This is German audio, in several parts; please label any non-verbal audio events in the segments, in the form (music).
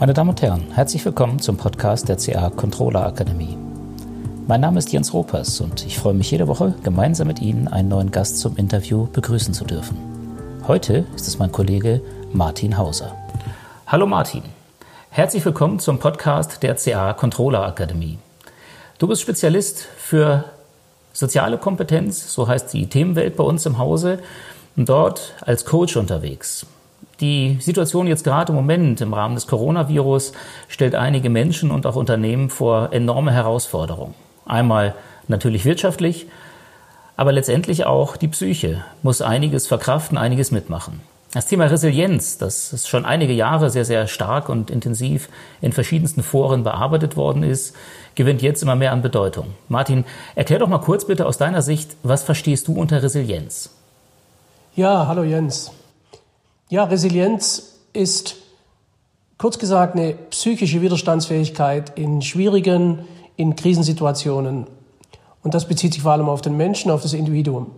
Meine Damen und Herren, herzlich willkommen zum Podcast der CA Controller Akademie. Mein Name ist Jens Ropers und ich freue mich jede Woche, gemeinsam mit Ihnen einen neuen Gast zum Interview begrüßen zu dürfen. Heute ist es mein Kollege Martin Hauser. Hallo Martin, herzlich willkommen zum Podcast der CA Controller Akademie. Du bist Spezialist für soziale Kompetenz, so heißt die Themenwelt bei uns im Hause, und dort als Coach unterwegs. Die Situation jetzt gerade im Moment im Rahmen des Coronavirus stellt einige Menschen und auch Unternehmen vor enorme Herausforderungen. Einmal natürlich wirtschaftlich, aber letztendlich auch die Psyche muss einiges verkraften, einiges mitmachen. Das Thema Resilienz, das ist schon einige Jahre sehr, sehr stark und intensiv in verschiedensten Foren bearbeitet worden ist, gewinnt jetzt immer mehr an Bedeutung. Martin, erklär doch mal kurz bitte aus deiner Sicht, was verstehst du unter Resilienz? Ja, hallo Jens. Ja, Resilienz ist kurz gesagt eine psychische Widerstandsfähigkeit in schwierigen, in Krisensituationen. Und das bezieht sich vor allem auf den Menschen, auf das Individuum.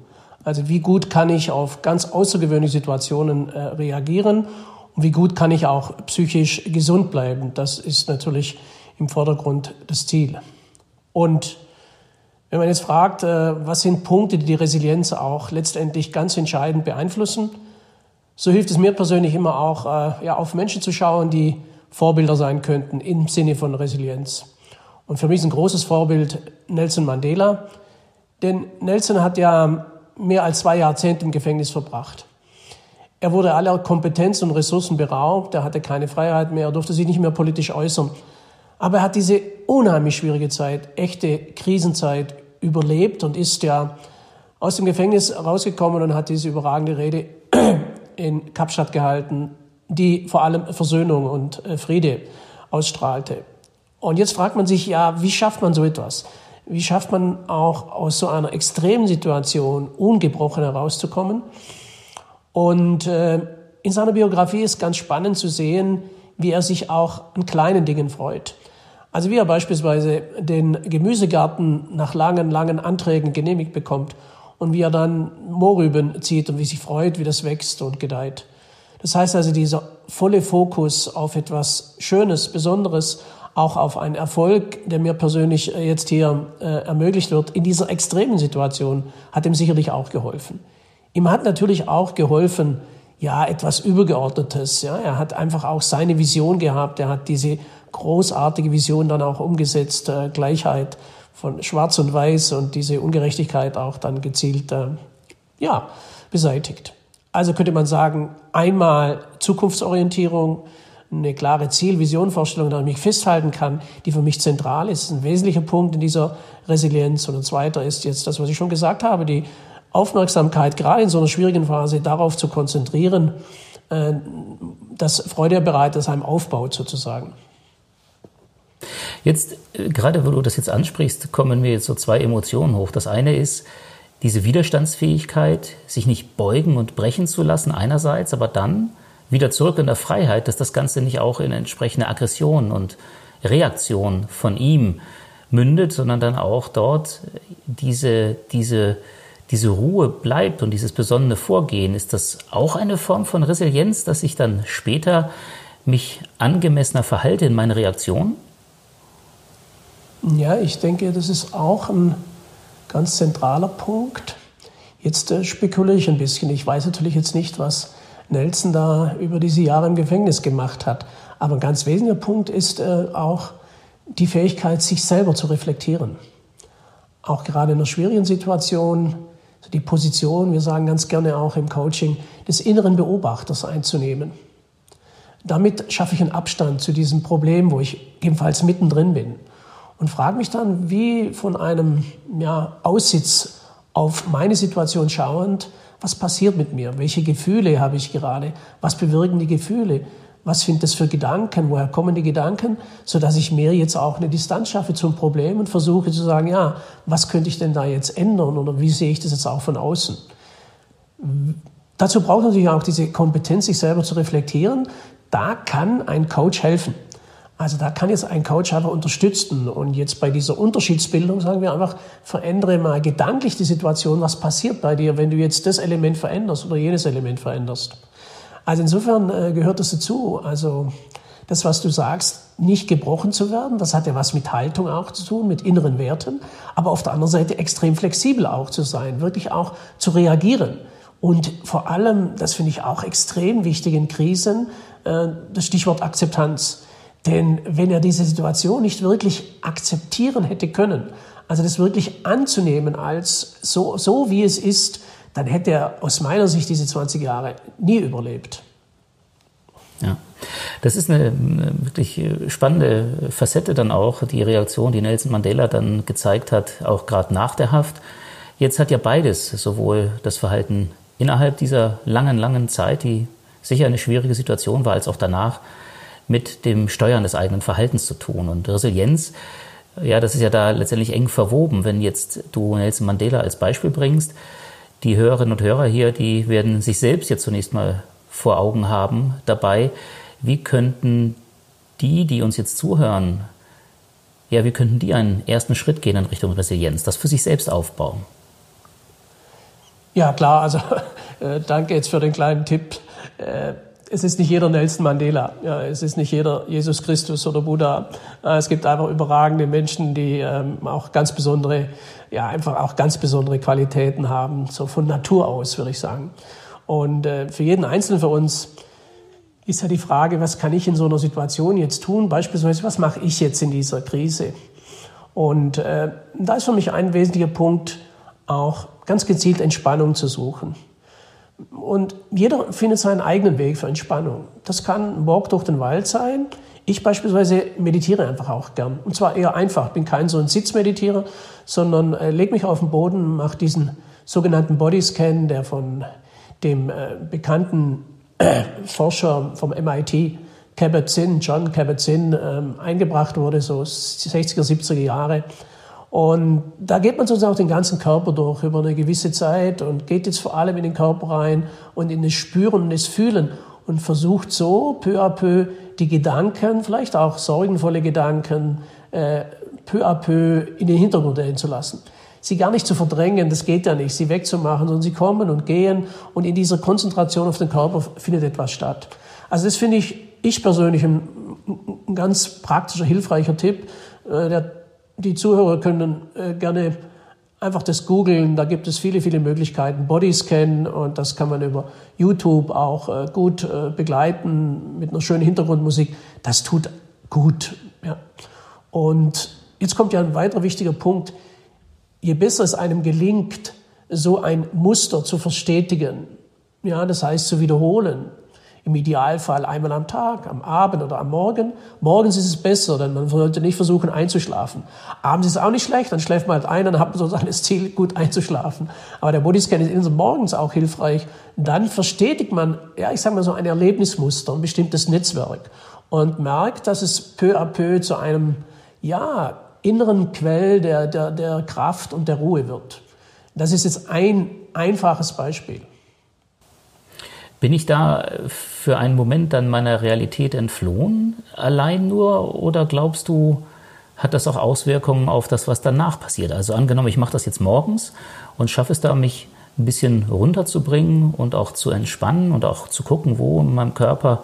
Also wie gut kann ich auf ganz außergewöhnliche Situationen äh, reagieren und wie gut kann ich auch psychisch gesund bleiben. Das ist natürlich im Vordergrund das Ziel. Und wenn man jetzt fragt, äh, was sind Punkte, die die Resilienz auch letztendlich ganz entscheidend beeinflussen, so hilft es mir persönlich immer auch, äh, ja, auf Menschen zu schauen, die Vorbilder sein könnten im Sinne von Resilienz. Und für mich ist ein großes Vorbild Nelson Mandela, denn Nelson hat ja mehr als zwei Jahrzehnte im Gefängnis verbracht. Er wurde aller Kompetenz und Ressourcen beraubt, er hatte keine Freiheit mehr, er durfte sich nicht mehr politisch äußern. Aber er hat diese unheimlich schwierige Zeit, echte Krisenzeit überlebt und ist ja aus dem Gefängnis rausgekommen und hat diese überragende Rede in Kapstadt gehalten, die vor allem Versöhnung und äh, Friede ausstrahlte. Und jetzt fragt man sich ja, wie schafft man so etwas? Wie schafft man auch aus so einer extremen Situation ungebrochen herauszukommen? Und äh, in seiner Biografie ist ganz spannend zu sehen, wie er sich auch an kleinen Dingen freut. Also wie er beispielsweise den Gemüsegarten nach langen, langen Anträgen genehmigt bekommt und wie er dann Mohrrüben zieht und wie sich freut, wie das wächst und gedeiht. Das heißt also, dieser volle Fokus auf etwas Schönes, Besonderes, auch auf einen Erfolg, der mir persönlich äh, jetzt hier äh, ermöglicht wird, in dieser extremen Situation, hat ihm sicherlich auch geholfen. Ihm hat natürlich auch geholfen, ja, etwas Übergeordnetes. Ja, er hat einfach auch seine Vision gehabt. Er hat diese großartige Vision dann auch umgesetzt, äh, Gleichheit von Schwarz und Weiß und diese Ungerechtigkeit auch dann gezielt äh, ja, beseitigt. Also könnte man sagen, einmal Zukunftsorientierung, eine klare Ziel, Vision, Vorstellung, daran ich mich festhalten kann, die für mich zentral ist. Das ein wesentlicher Punkt in dieser Resilienz. Und ein zweiter ist jetzt das, was ich schon gesagt habe, die Aufmerksamkeit gerade in so einer schwierigen Phase darauf zu konzentrieren, äh, dass Freude bereit ist, einem aufbaut sozusagen. Jetzt, äh, gerade wo du das jetzt ansprichst, kommen mir jetzt so zwei Emotionen hoch. Das eine ist diese Widerstandsfähigkeit, sich nicht beugen und brechen zu lassen einerseits, aber dann wieder zurück in der Freiheit, dass das Ganze nicht auch in entsprechende Aggression und Reaktion von ihm mündet, sondern dann auch dort diese, diese, diese Ruhe bleibt und dieses besonnene Vorgehen. Ist das auch eine Form von Resilienz, dass ich dann später mich angemessener verhalte in meiner Reaktion? Ja, ich denke, das ist auch ein ganz zentraler Punkt. Jetzt äh, spekuliere ich ein bisschen. Ich weiß natürlich jetzt nicht, was Nelson da über diese Jahre im Gefängnis gemacht hat. Aber ein ganz wesentlicher Punkt ist äh, auch die Fähigkeit, sich selber zu reflektieren. Auch gerade in einer schwierigen Situation, die Position, wir sagen ganz gerne auch im Coaching, des inneren Beobachters einzunehmen. Damit schaffe ich einen Abstand zu diesem Problem, wo ich ebenfalls mittendrin bin und frage mich dann, wie von einem ja, Aussitz auf meine Situation schauend, was passiert mit mir? Welche Gefühle habe ich gerade? Was bewirken die Gefühle? Was sind das für Gedanken? Woher kommen die Gedanken? Sodass ich mir jetzt auch eine Distanz schaffe zum Problem und versuche zu sagen, ja, was könnte ich denn da jetzt ändern oder wie sehe ich das jetzt auch von außen? Dazu braucht natürlich auch diese Kompetenz, sich selber zu reflektieren. Da kann ein Coach helfen. Also da kann jetzt ein Coach einfach unterstützen. Und jetzt bei dieser Unterschiedsbildung sagen wir einfach, verändere mal gedanklich die Situation, was passiert bei dir, wenn du jetzt das Element veränderst oder jenes Element veränderst. Also insofern äh, gehört das dazu. Also das, was du sagst, nicht gebrochen zu werden. Das hat ja was mit Haltung auch zu tun, mit inneren Werten. Aber auf der anderen Seite extrem flexibel auch zu sein, wirklich auch zu reagieren. Und vor allem, das finde ich auch extrem wichtig in Krisen, äh, das Stichwort Akzeptanz. Denn wenn er diese Situation nicht wirklich akzeptieren hätte können, also das wirklich anzunehmen als so, so wie es ist, dann hätte er aus meiner Sicht diese 20 Jahre nie überlebt. Ja. Das ist eine, wirklich spannende Facette dann auch, die Reaktion, die Nelson Mandela dann gezeigt hat, auch gerade nach der Haft. Jetzt hat ja beides, sowohl das Verhalten innerhalb dieser langen, langen Zeit, die sicher eine schwierige Situation war, als auch danach, mit dem Steuern des eigenen Verhaltens zu tun. Und Resilienz, ja, das ist ja da letztendlich eng verwoben. Wenn jetzt du Nelson Mandela als Beispiel bringst, die Hörerinnen und Hörer hier, die werden sich selbst jetzt zunächst mal vor Augen haben dabei, wie könnten die, die uns jetzt zuhören, ja, wie könnten die einen ersten Schritt gehen in Richtung Resilienz, das für sich selbst aufbauen? Ja, klar, also (laughs) äh, danke jetzt für den kleinen Tipp. Äh, es ist nicht jeder Nelson Mandela, es ist nicht jeder Jesus Christus oder Buddha. Äh, es gibt einfach überragende Menschen, die ähm, auch ganz besondere, ja, einfach auch ganz besondere Qualitäten haben, so von Natur aus, würde ich sagen. Und äh, für jeden Einzelnen von uns ist ja die Frage, was kann ich in so einer Situation jetzt tun? Beispielsweise, was mache ich jetzt in dieser Krise? Und äh, da ist für mich ein wesentlicher Punkt auch ganz gezielt Entspannung zu suchen. Und jeder findet seinen eigenen Weg für Entspannung. Das kann ein Walk durch den Wald sein. Ich beispielsweise meditiere einfach auch gern. Und zwar eher einfach. Bin kein so ein Sitzmeditierer, sondern äh, lege mich auf den Boden, mache diesen sogenannten Bodyscan, der von dem äh, bekannten äh, Forscher vom MIT, Kabat-Zinn, John Kabat-Zinn, ähm, eingebracht wurde, so 60er, 70er Jahre. Und da geht man sozusagen auch den ganzen Körper durch über eine gewisse Zeit und geht jetzt vor allem in den Körper rein und in das Spüren und das Fühlen und versucht so peu à peu die Gedanken, vielleicht auch sorgenvolle Gedanken, äh, peu à peu in den Hintergrund stellen zu lassen. Sie gar nicht zu verdrängen, das geht ja nicht, sie wegzumachen, sondern sie kommen und gehen und in dieser Konzentration auf den Körper findet etwas statt. Also das finde ich, ich persönlich ein, ein ganz praktischer, hilfreicher Tipp, äh, der die Zuhörer können äh, gerne einfach das googeln. Da gibt es viele, viele Möglichkeiten. Bodyscan und das kann man über YouTube auch äh, gut äh, begleiten mit einer schönen Hintergrundmusik. Das tut gut. Ja. Und jetzt kommt ja ein weiterer wichtiger Punkt. Je besser es einem gelingt, so ein Muster zu verstetigen, ja, das heißt zu wiederholen, im Idealfall einmal am Tag, am Abend oder am Morgen. Morgens ist es besser, denn man sollte nicht versuchen einzuschlafen. Abends ist es auch nicht schlecht, dann schläft man halt ein, dann hat man sozusagen das (laughs) Ziel, gut einzuschlafen. Aber der Bodyscan ist morgens auch hilfreich. Dann verstetigt man, ja, ich sage mal so ein Erlebnismuster, ein bestimmtes Netzwerk und merkt, dass es peu à peu zu einem, ja, inneren Quell der, der, der Kraft und der Ruhe wird. Das ist jetzt ein einfaches Beispiel. Bin ich da für einen Moment dann meiner Realität entflohen, allein nur, oder glaubst du, hat das auch Auswirkungen auf das, was danach passiert? Also angenommen, ich mache das jetzt morgens und schaffe es da, mich ein bisschen runterzubringen und auch zu entspannen und auch zu gucken, wo in meinem Körper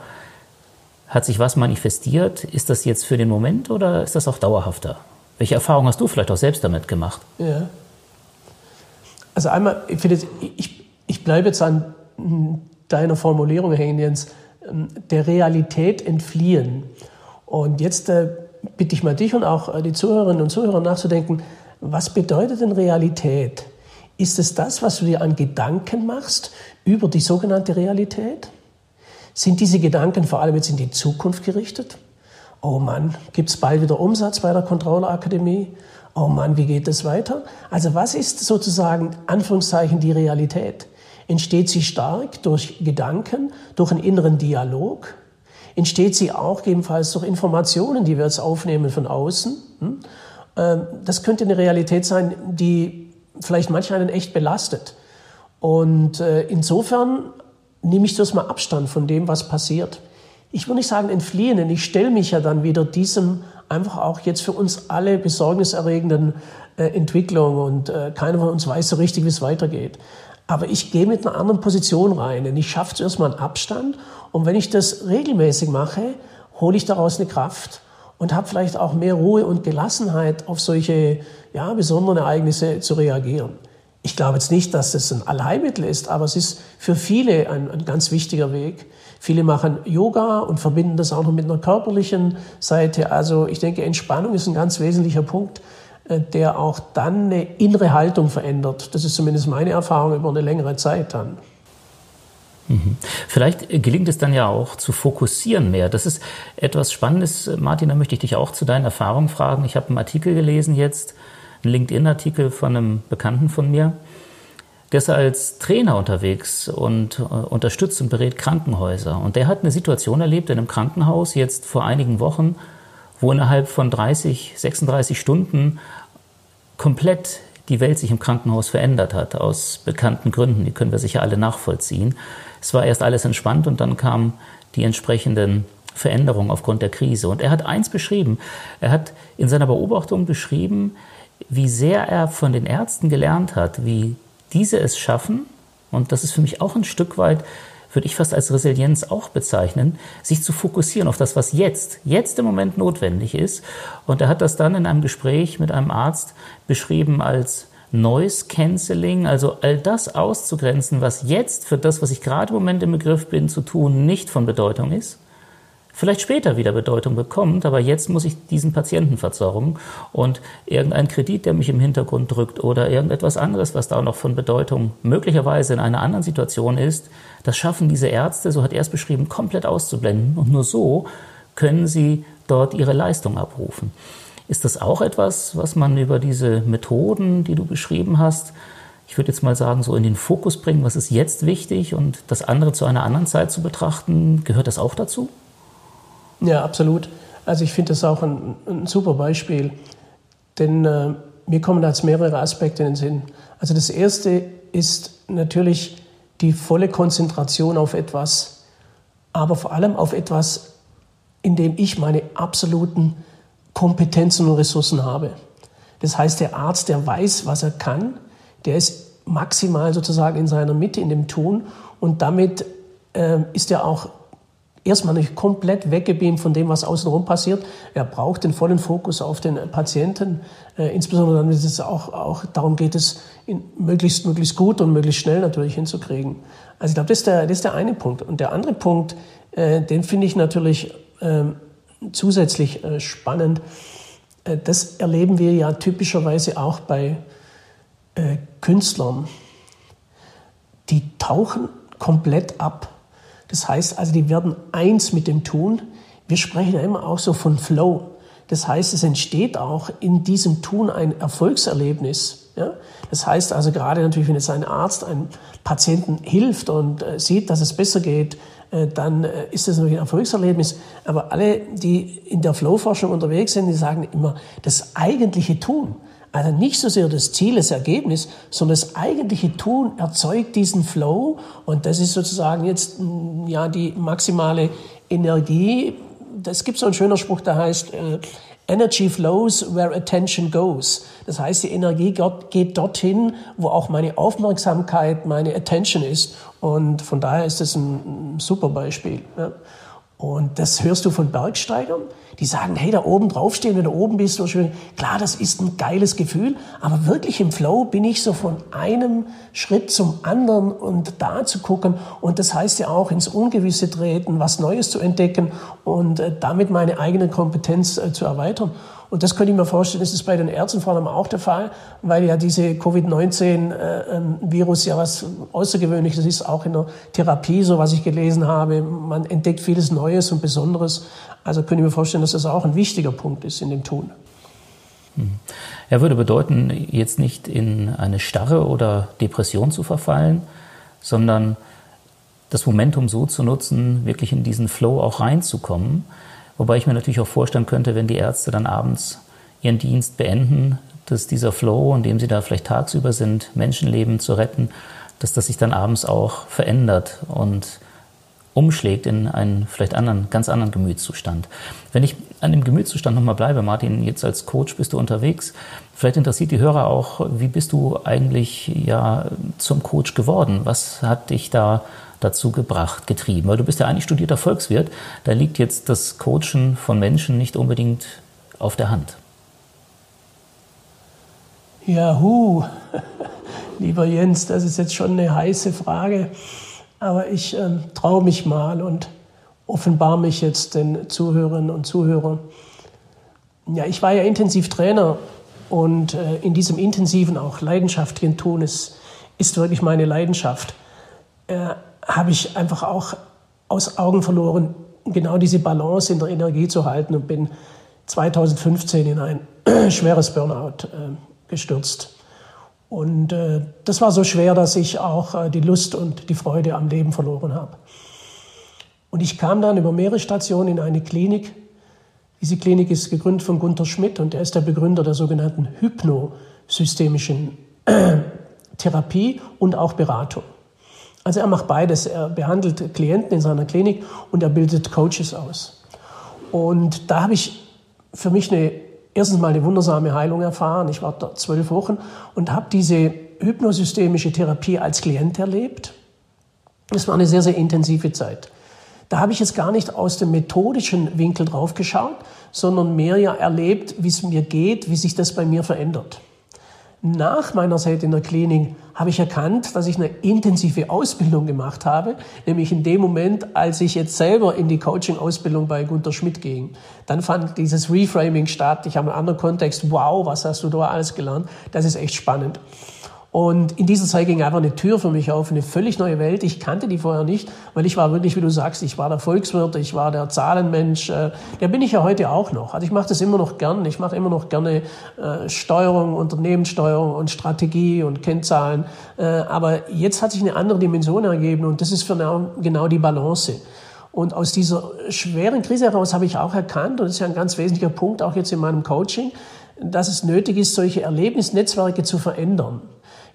hat sich was manifestiert. Ist das jetzt für den Moment oder ist das auch dauerhafter? Welche Erfahrungen hast du vielleicht auch selbst damit gemacht? Ja. Also einmal, ich, finde, ich, ich bleibe jetzt an deiner Formulierung hängen, Jens, ähm, der Realität entfliehen. Und jetzt äh, bitte ich mal dich und auch äh, die Zuhörerinnen und Zuhörer nachzudenken, was bedeutet denn Realität? Ist es das, was du dir an Gedanken machst über die sogenannte Realität? Sind diese Gedanken vor allem jetzt in die Zukunft gerichtet? Oh Mann, gibt es bald wieder Umsatz bei der Controller Akademie? Oh Mann, wie geht es weiter? Also was ist sozusagen Anführungszeichen die Realität? Entsteht sie stark durch Gedanken, durch einen inneren Dialog? Entsteht sie auch gegebenenfalls durch Informationen, die wir jetzt aufnehmen von außen? Hm? Ähm, das könnte eine Realität sein, die vielleicht manch einen echt belastet. Und äh, insofern nehme ich das mal Abstand von dem, was passiert. Ich würde nicht sagen entfliehen, denn ich stelle mich ja dann wieder diesem einfach auch jetzt für uns alle besorgniserregenden äh, Entwicklung und äh, keiner von uns weiß so richtig, wie es weitergeht. Aber ich gehe mit einer anderen Position rein. Denn ich schaffe zuerst mal einen Abstand. Und wenn ich das regelmäßig mache, hole ich daraus eine Kraft und habe vielleicht auch mehr Ruhe und Gelassenheit auf solche ja, besonderen Ereignisse zu reagieren. Ich glaube jetzt nicht, dass das ein Allheilmittel ist, aber es ist für viele ein, ein ganz wichtiger Weg. Viele machen Yoga und verbinden das auch noch mit einer körperlichen Seite. Also ich denke, Entspannung ist ein ganz wesentlicher Punkt, der auch dann eine innere Haltung verändert. Das ist zumindest meine Erfahrung über eine längere Zeit dann. Mhm. Vielleicht gelingt es dann ja auch zu fokussieren mehr. Das ist etwas Spannendes. Martin, da möchte ich dich auch zu deinen Erfahrungen fragen. Ich habe einen Artikel gelesen jetzt, einen LinkedIn-Artikel von einem Bekannten von mir. Der ist als Trainer unterwegs und äh, unterstützt und berät Krankenhäuser. Und der hat eine Situation erlebt in einem Krankenhaus jetzt vor einigen Wochen, wo innerhalb von 30, 36 Stunden komplett die Welt sich im Krankenhaus verändert hat, aus bekannten Gründen. Die können wir sicher alle nachvollziehen. Es war erst alles entspannt und dann kamen die entsprechenden Veränderungen aufgrund der Krise. Und er hat eins beschrieben. Er hat in seiner Beobachtung beschrieben, wie sehr er von den Ärzten gelernt hat, wie diese es schaffen, und das ist für mich auch ein Stück weit, würde ich fast als Resilienz auch bezeichnen, sich zu fokussieren auf das, was jetzt, jetzt im Moment notwendig ist. Und er hat das dann in einem Gespräch mit einem Arzt beschrieben als Noise Cancelling, also all das auszugrenzen, was jetzt für das, was ich gerade im Moment im Begriff bin zu tun, nicht von Bedeutung ist vielleicht später wieder Bedeutung bekommt, aber jetzt muss ich diesen Patienten versorgen und irgendein Kredit, der mich im Hintergrund drückt oder irgendetwas anderes, was da noch von Bedeutung möglicherweise in einer anderen Situation ist, das schaffen diese Ärzte, so hat er es beschrieben, komplett auszublenden und nur so können sie dort ihre Leistung abrufen. Ist das auch etwas, was man über diese Methoden, die du beschrieben hast, ich würde jetzt mal sagen, so in den Fokus bringen, was ist jetzt wichtig und das andere zu einer anderen Zeit zu betrachten, gehört das auch dazu? Ja, absolut. Also ich finde das auch ein, ein, super Beispiel, denn äh, mir kommen da jetzt mehrere Aspekte in den Sinn. Also das erste ist natürlich die volle Konzentration auf etwas, aber vor allem auf etwas, in dem ich meine absoluten Kompetenzen und Ressourcen habe. Das heißt, der Arzt, der weiß, was er kann, der ist maximal sozusagen in seiner Mitte, in dem Tun und damit äh, ist er auch erstmal nicht komplett weggebeamt von dem, was außenrum passiert. Er braucht den vollen Fokus auf den Patienten, äh, insbesondere dann, wenn es auch, auch darum geht, es in möglichst, möglichst gut und möglichst schnell natürlich hinzukriegen. Also ich glaube, das, ist der, das ist der eine Punkt. Und der andere Punkt, äh, den finde ich natürlich äh, zusätzlich spannend. Äh, das erleben wir ja typischerweise auch bei äh, Künstlern. Die tauchen komplett ab das heißt also, die werden eins mit dem Tun. Wir sprechen ja immer auch so von Flow. Das heißt, es entsteht auch in diesem Tun ein Erfolgserlebnis. Ja? Das heißt also gerade natürlich, wenn jetzt ein Arzt einem Patienten hilft und äh, sieht, dass es besser geht, äh, dann äh, ist das natürlich ein Erfolgserlebnis. Aber alle, die in der Flow-Forschung unterwegs sind, die sagen immer, das eigentliche Tun, also nicht so sehr das Ziel, das Ergebnis, sondern das eigentliche Tun erzeugt diesen Flow und das ist sozusagen jetzt mm, ja die maximale Energie. Es gibt so einen schöner Spruch, der heißt äh, Energy flows where attention goes. Das heißt, die Energie geht dorthin, wo auch meine Aufmerksamkeit, meine Attention ist. Und von daher ist das ein super Beispiel. Ja. Und das hörst du von Bergsteigern, die sagen, hey, da oben draufstehen, wenn du oben bist, so schön. Klar, das ist ein geiles Gefühl, aber wirklich im Flow bin ich so von einem Schritt zum anderen und da zu gucken. Und das heißt ja auch ins Ungewisse treten, was Neues zu entdecken und äh, damit meine eigene Kompetenz äh, zu erweitern. Und das könnte ich mir vorstellen, ist bei den Ärzten vor allem auch der Fall, weil ja diese Covid-19-Virus äh, ähm, ja was Außergewöhnliches ist, auch in der Therapie, so was ich gelesen habe. Man entdeckt vieles Neues und Besonderes. Also könnte ich mir vorstellen, dass das auch ein wichtiger Punkt ist in dem Tun. Hm. Er würde bedeuten, jetzt nicht in eine Starre oder Depression zu verfallen, sondern das Momentum so zu nutzen, wirklich in diesen Flow auch reinzukommen Wobei ich mir natürlich auch vorstellen könnte, wenn die Ärzte dann abends ihren Dienst beenden, dass dieser Flow, in dem sie da vielleicht tagsüber sind, Menschenleben zu retten, dass das sich dann abends auch verändert und umschlägt in einen vielleicht anderen, ganz anderen Gemütszustand. Wenn ich an dem Gemütszustand nochmal bleibe, Martin, jetzt als Coach bist du unterwegs. Vielleicht interessiert die Hörer auch, wie bist du eigentlich ja zum Coach geworden? Was hat dich da dazu gebracht, getrieben? Weil du bist ja eigentlich studierter Volkswirt, da liegt jetzt das Coachen von Menschen nicht unbedingt auf der Hand. Ja, hu, (laughs) lieber Jens, das ist jetzt schon eine heiße Frage, aber ich äh, traue mich mal und offenbar mich jetzt den Zuhörerinnen und Zuhörern. Ja, ich war ja intensiv Trainer und äh, in diesem intensiven, auch leidenschaftlichen Tun ist, ist wirklich meine Leidenschaft. Äh, Habe ich einfach auch aus Augen verloren, genau diese Balance in der Energie zu halten und bin 2015 in ein (clears throat) schweres Burnout äh, gestürzt. Und äh, das war so schwer, dass ich auch äh, die Lust und die Freude am Leben verloren habe. Und ich kam dann über mehrere Stationen in eine Klinik. Diese Klinik ist gegründet von Gunther Schmidt und er ist der Begründer der sogenannten hypnosystemischen äh, Therapie und auch Beratung. Also er macht beides. Er behandelt Klienten in seiner Klinik und er bildet Coaches aus. Und da habe ich für mich eine erstens mal eine wundersame Heilung erfahren. Ich war dort zwölf Wochen und habe diese hypnosystemische Therapie als Klient erlebt. Es war eine sehr, sehr intensive Zeit. Da habe ich jetzt gar nicht aus dem methodischen Winkel drauf geschaut, sondern mehr ja erlebt, wie es mir geht, wie sich das bei mir verändert. Nach meiner Zeit in der Klinik habe ich erkannt, dass ich eine intensive Ausbildung gemacht habe, nämlich in dem Moment, als ich jetzt selber in die Coaching-Ausbildung bei Gunter Schmidt ging. Dann fand dieses Reframing statt. Ich habe einen anderen Kontext. Wow, was hast du da alles gelernt? Das ist echt spannend. Und in dieser Zeit ging einfach eine Tür für mich auf, eine völlig neue Welt. Ich kannte die vorher nicht, weil ich war wirklich, wie du sagst, ich war der Volkswirt, ich war der Zahlenmensch. Äh, der bin ich ja heute auch noch. Also ich mache das immer noch gern. Ich mache immer noch gerne äh, Steuerung, Unternehmenssteuerung und Strategie und Kennzahlen. Äh, aber jetzt hat sich eine andere Dimension ergeben und das ist für genau die Balance. Und aus dieser schweren Krise heraus habe ich auch erkannt, und das ist ja ein ganz wesentlicher Punkt auch jetzt in meinem Coaching, dass es nötig ist, solche Erlebnisnetzwerke zu verändern.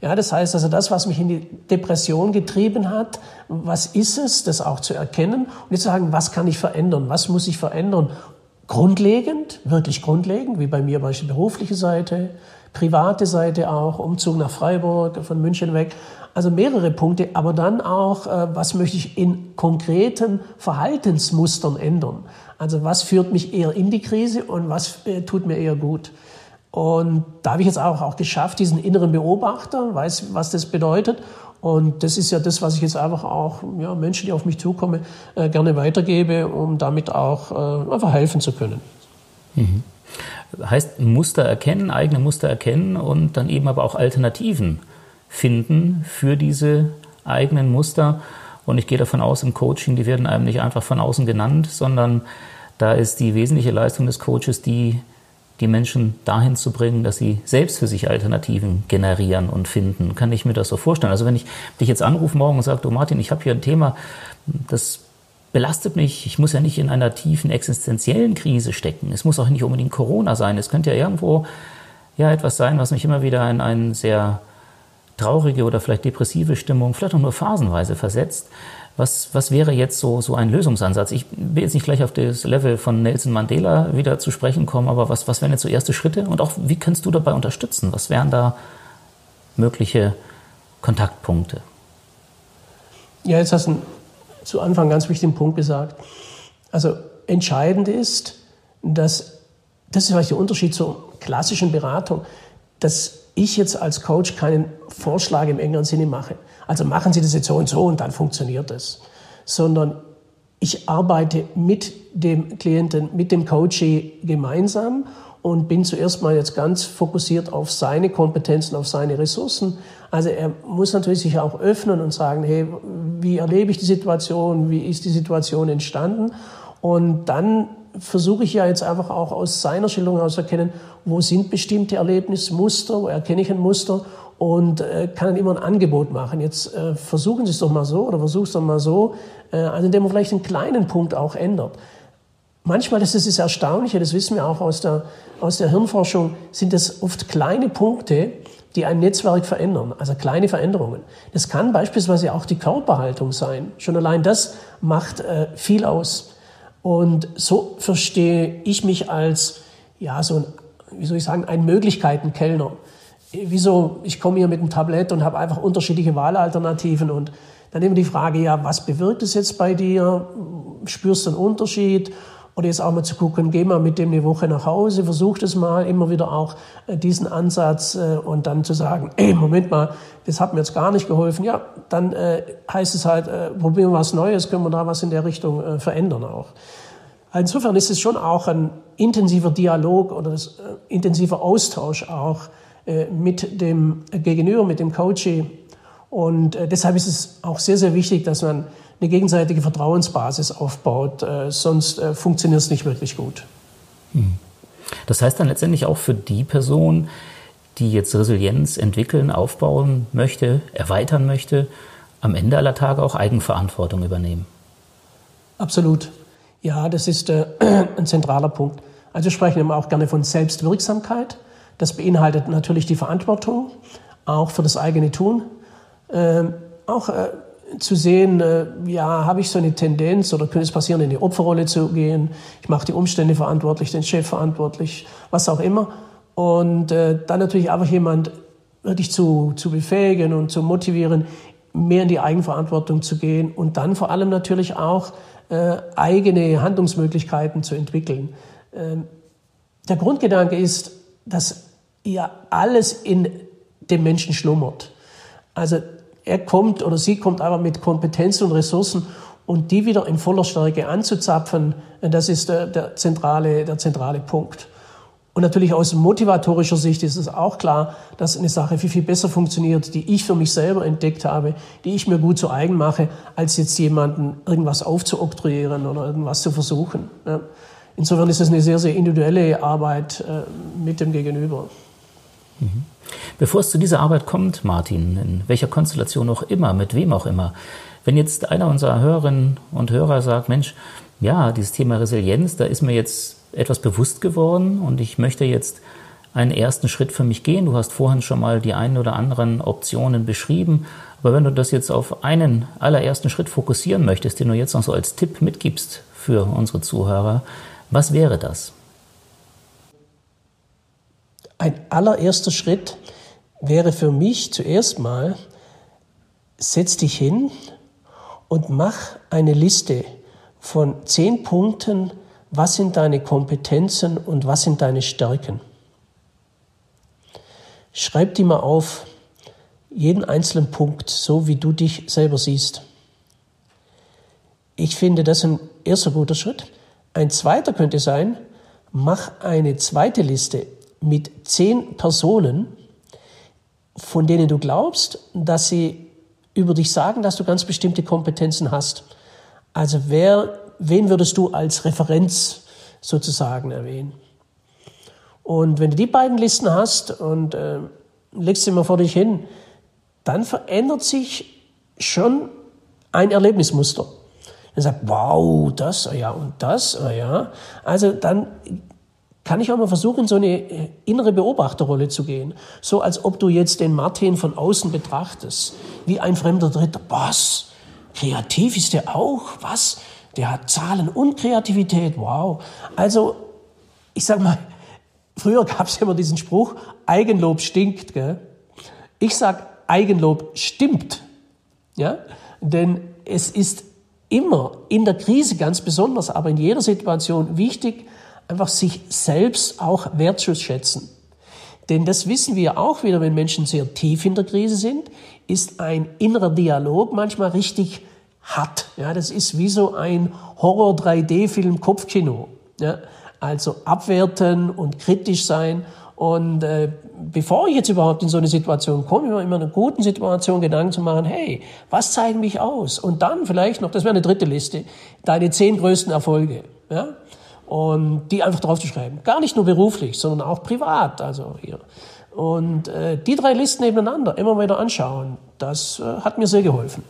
Ja, das heißt also, das, was mich in die Depression getrieben hat, was ist es, das auch zu erkennen und jetzt zu sagen, was kann ich verändern, was muss ich verändern? Grundlegend, wirklich grundlegend, wie bei mir beispielsweise berufliche Seite, private Seite auch, Umzug nach Freiburg, von München weg. Also mehrere Punkte, aber dann auch, äh, was möchte ich in konkreten Verhaltensmustern ändern? Also was führt mich eher in die Krise und was äh, tut mir eher gut? Und da habe ich jetzt auch, auch geschafft, diesen inneren Beobachter, weiß, was das bedeutet. Und das ist ja das, was ich jetzt einfach auch ja, Menschen, die auf mich zukommen, äh, gerne weitergebe, um damit auch äh, einfach helfen zu können. Mhm. Heißt Muster erkennen, eigene Muster erkennen und dann eben aber auch Alternativen finden für diese eigenen Muster. Und ich gehe davon aus, im Coaching, die werden einem nicht einfach von außen genannt, sondern da ist die wesentliche Leistung des Coaches die, die Menschen dahin zu bringen, dass sie selbst für sich Alternativen generieren und finden. Kann ich mir das so vorstellen? Also wenn ich dich jetzt anrufe morgen und sage, du Martin, ich habe hier ein Thema, das belastet mich. Ich muss ja nicht in einer tiefen existenziellen Krise stecken. Es muss auch nicht unbedingt Corona sein. Es könnte ja irgendwo ja etwas sein, was mich immer wieder in eine sehr traurige oder vielleicht depressive Stimmung, vielleicht auch nur phasenweise versetzt. Was, was wäre jetzt so, so ein Lösungsansatz? Ich will jetzt nicht gleich auf das Level von Nelson Mandela wieder zu sprechen kommen, aber was, was wären jetzt so erste Schritte? Und auch, wie kannst du dabei unterstützen? Was wären da mögliche Kontaktpunkte? Ja, jetzt hast du zu Anfang einen ganz wichtigen Punkt gesagt. Also entscheidend ist, dass, das ist vielleicht der Unterschied zur klassischen Beratung, dass ich jetzt als Coach keinen Vorschlag im engeren Sinne mache. Also machen Sie das jetzt so und so und dann funktioniert es. Sondern ich arbeite mit dem Klienten, mit dem Coachee gemeinsam und bin zuerst mal jetzt ganz fokussiert auf seine Kompetenzen, auf seine Ressourcen. Also er muss natürlich sich auch öffnen und sagen, hey, wie erlebe ich die Situation, wie ist die Situation entstanden? Und dann versuche ich ja jetzt einfach auch aus seiner Schilderung heraus erkennen, wo sind bestimmte Erlebnismuster, wo erkenne ich ein Muster und äh, kann immer ein Angebot machen. Jetzt äh, versuchen Sie es doch mal so oder versuch es doch mal so, äh, also indem man vielleicht einen kleinen Punkt auch ändert. Manchmal, das ist das Erstaunliche, das wissen wir auch aus der, aus der Hirnforschung, sind es oft kleine Punkte, die ein Netzwerk verändern, also kleine Veränderungen. Das kann beispielsweise auch die Körperhaltung sein. Schon allein das macht äh, viel aus. Und so verstehe ich mich als, ja, so ein, wie soll ich sagen, ein Möglichkeitenkellner. Wieso, ich komme hier mit einem Tablett und habe einfach unterschiedliche Wahlalternativen und Dann immer die Frage, ja, was bewirkt es jetzt bei dir? Spürst du einen Unterschied? Oder jetzt auch mal zu gucken, geh mal mit dem eine Woche nach Hause, versuch das mal, immer wieder auch äh, diesen Ansatz äh, und dann zu sagen, (clears throat) ey, Moment mal, das hat mir jetzt gar nicht geholfen. Ja, dann äh, heißt es halt, probieren wir was Neues, können wir da was in der Richtung verändern auch. Insofern ist es schon auch ein intensiver Dialog oder das, äh, intensiver Austausch auch äh, mit dem Gegenüber, mit dem Coachee. Und äh, deshalb ist es auch sehr, sehr wichtig, dass man eine gegenseitige Vertrauensbasis aufbaut. Äh, sonst äh, funktioniert es nicht wirklich gut. Hm. Das heißt dann letztendlich auch für die Person, die jetzt Resilienz entwickeln, aufbauen möchte, erweitern möchte, am Ende aller Tage auch Eigenverantwortung übernehmen. Absolut. Ja, das ist äh, (clears throat) ein zentraler Punkt. Also wir sprechen immer auch gerne von Selbstwirksamkeit. Das beinhaltet natürlich die Verantwortung, auch für das eigene Tun. Ähm, auch äh, zu sehen, äh, ja, habe ich so eine Tendenz oder könnte es passieren, in die Opferrolle zu gehen. Ich mache die Umstände verantwortlich, den Chef verantwortlich, was auch immer. Und äh, dann natürlich einfach jemand wirklich zu, zu befähigen und zu motivieren, mehr in die Eigenverantwortung zu gehen und dann vor allem natürlich auch äh, eigene Handlungsmöglichkeiten zu entwickeln. Ähm, der Grundgedanke ist, dass ja alles in dem Menschen schlummert. Also er kommt oder sie kommt aber mit Kompetenzen und Ressourcen und die wieder in voller Stärke anzuzapfen, das ist der, der, zentrale, der zentrale Punkt. Und natürlich aus motivatorischer Sicht ist es auch klar, dass eine Sache viel, viel besser funktioniert, die ich für mich selber entdeckt habe, die ich mir gut zu eigen mache, als jetzt jemanden irgendwas aufzuoktroyieren oder irgendwas zu versuchen. Insofern ist es eine sehr, sehr individuelle Arbeit äh, mit dem Gegenüber. Mhm. Bevor es zu dieser Arbeit kommt, Martin, in welcher Konstellation auch immer, mit wem auch immer, wenn jetzt einer unserer Hörerinnen und Hörer sagt, Mensch, ja, dieses Thema Resilienz, da ist mir jetzt etwas bewusst geworden und ich möchte jetzt einen ersten Schritt für mich gehen. Du hast vorhin schon mal die einen oder anderen Optionen beschrieben. Aber wenn du das jetzt auf einen allerersten Schritt fokussieren möchtest, den du jetzt noch so als Tipp mitgibst für unsere Zuhörer, was wäre das? Ein allererster Schritt wäre für mich zuerst mal, setz dich hin und mach eine Liste von zehn Punkten, was sind deine Kompetenzen und was sind deine Stärken. Schreib die mal auf, jeden einzelnen Punkt, so wie du dich selber siehst. Ich finde das ein erster guter Schritt. Ein zweiter könnte sein, mach eine zweite Liste mit zehn Personen, von denen du glaubst, dass sie über dich sagen, dass du ganz bestimmte Kompetenzen hast. Also wer, wen würdest du als Referenz sozusagen erwähnen? Und wenn du die beiden Listen hast und äh, legst sie mal vor dich hin, dann verändert sich schon ein Erlebnismuster. Dann sagt, wow, das, ja, und das, ja. Also dann kann ich auch mal versuchen, so eine äh, innere Beobachterrolle zu gehen. So als ob du jetzt den Martin von außen betrachtest, wie ein fremder Dritter. Was? Kreativ ist der auch? Was? Der hat Zahlen und Kreativität. Wow. Also, ich sag mal, früher gab es immer diesen Spruch, Eigenlob stinkt. Gell? Ich sag, Eigenlob stimmt. Ja? Denn es ist immer in der Krise ganz besonders, aber in jeder Situation wichtig, einfach sich selbst auch wertzuschätzen. Denn das wissen wir auch wieder, wenn Menschen sehr tief in der Krise sind, ist ein innerer Dialog manchmal richtig hart. Ja, das ist wie so ein Horror-3D-Film Kopfkino. Ja, also abwerten und kritisch sein. Und äh, bevor ich jetzt überhaupt in so eine Situation komme, immer in einer guten Situation Gedanken zu machen, hey, was zeigen mich aus? Und dann vielleicht noch, das wäre eine dritte Liste, deine zehn größten Erfolge. Ja? Und die einfach draufzuschreiben. Gar nicht nur beruflich, sondern auch privat. Also hier. Und äh, die drei Listen nebeneinander immer wieder anschauen, das äh, hat mir sehr geholfen.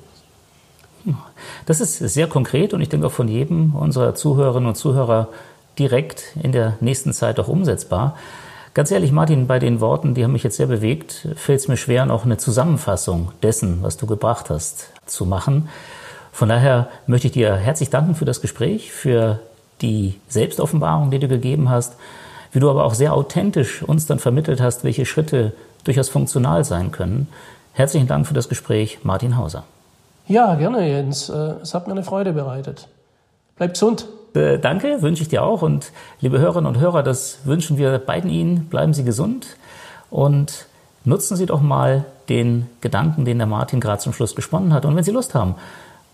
Das ist sehr konkret und ich denke auch von jedem unserer Zuhörerinnen und Zuhörer direkt in der nächsten Zeit auch umsetzbar. Ganz ehrlich, Martin, bei den Worten, die haben mich jetzt sehr bewegt, fällt es mir schwer, noch eine Zusammenfassung dessen, was du gebracht hast, zu machen. Von daher möchte ich dir herzlich danken für das Gespräch, für die Selbstoffenbarung, die du gegeben hast, wie du aber auch sehr authentisch uns dann vermittelt hast, welche Schritte durchaus funktional sein können. Herzlichen Dank für das Gespräch, Martin Hauser. Ja, gerne, Jens. Äh, es hat mir eine Freude bereitet. Bleib gesund. Äh, danke, wünsche ich dir auch. Und liebe Hörerinnen und Hörer, das wünschen wir beiden Ihnen. Bleiben Sie gesund und nutzen Sie doch mal den Gedanken, den der Martin gerade zum Schluss gesponnen hat. Und wenn Sie Lust haben,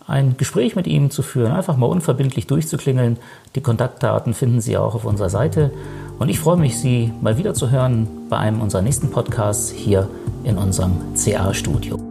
ein Gespräch mit ihm zu führen, einfach mal unverbindlich durchzuklingeln. Die Kontaktdaten finden Sie auch auf unserer Seite. Und ich freue mich, Sie mal wieder zu hören bei einem unserer nächsten Podcasts hier in unserem CA-Studio.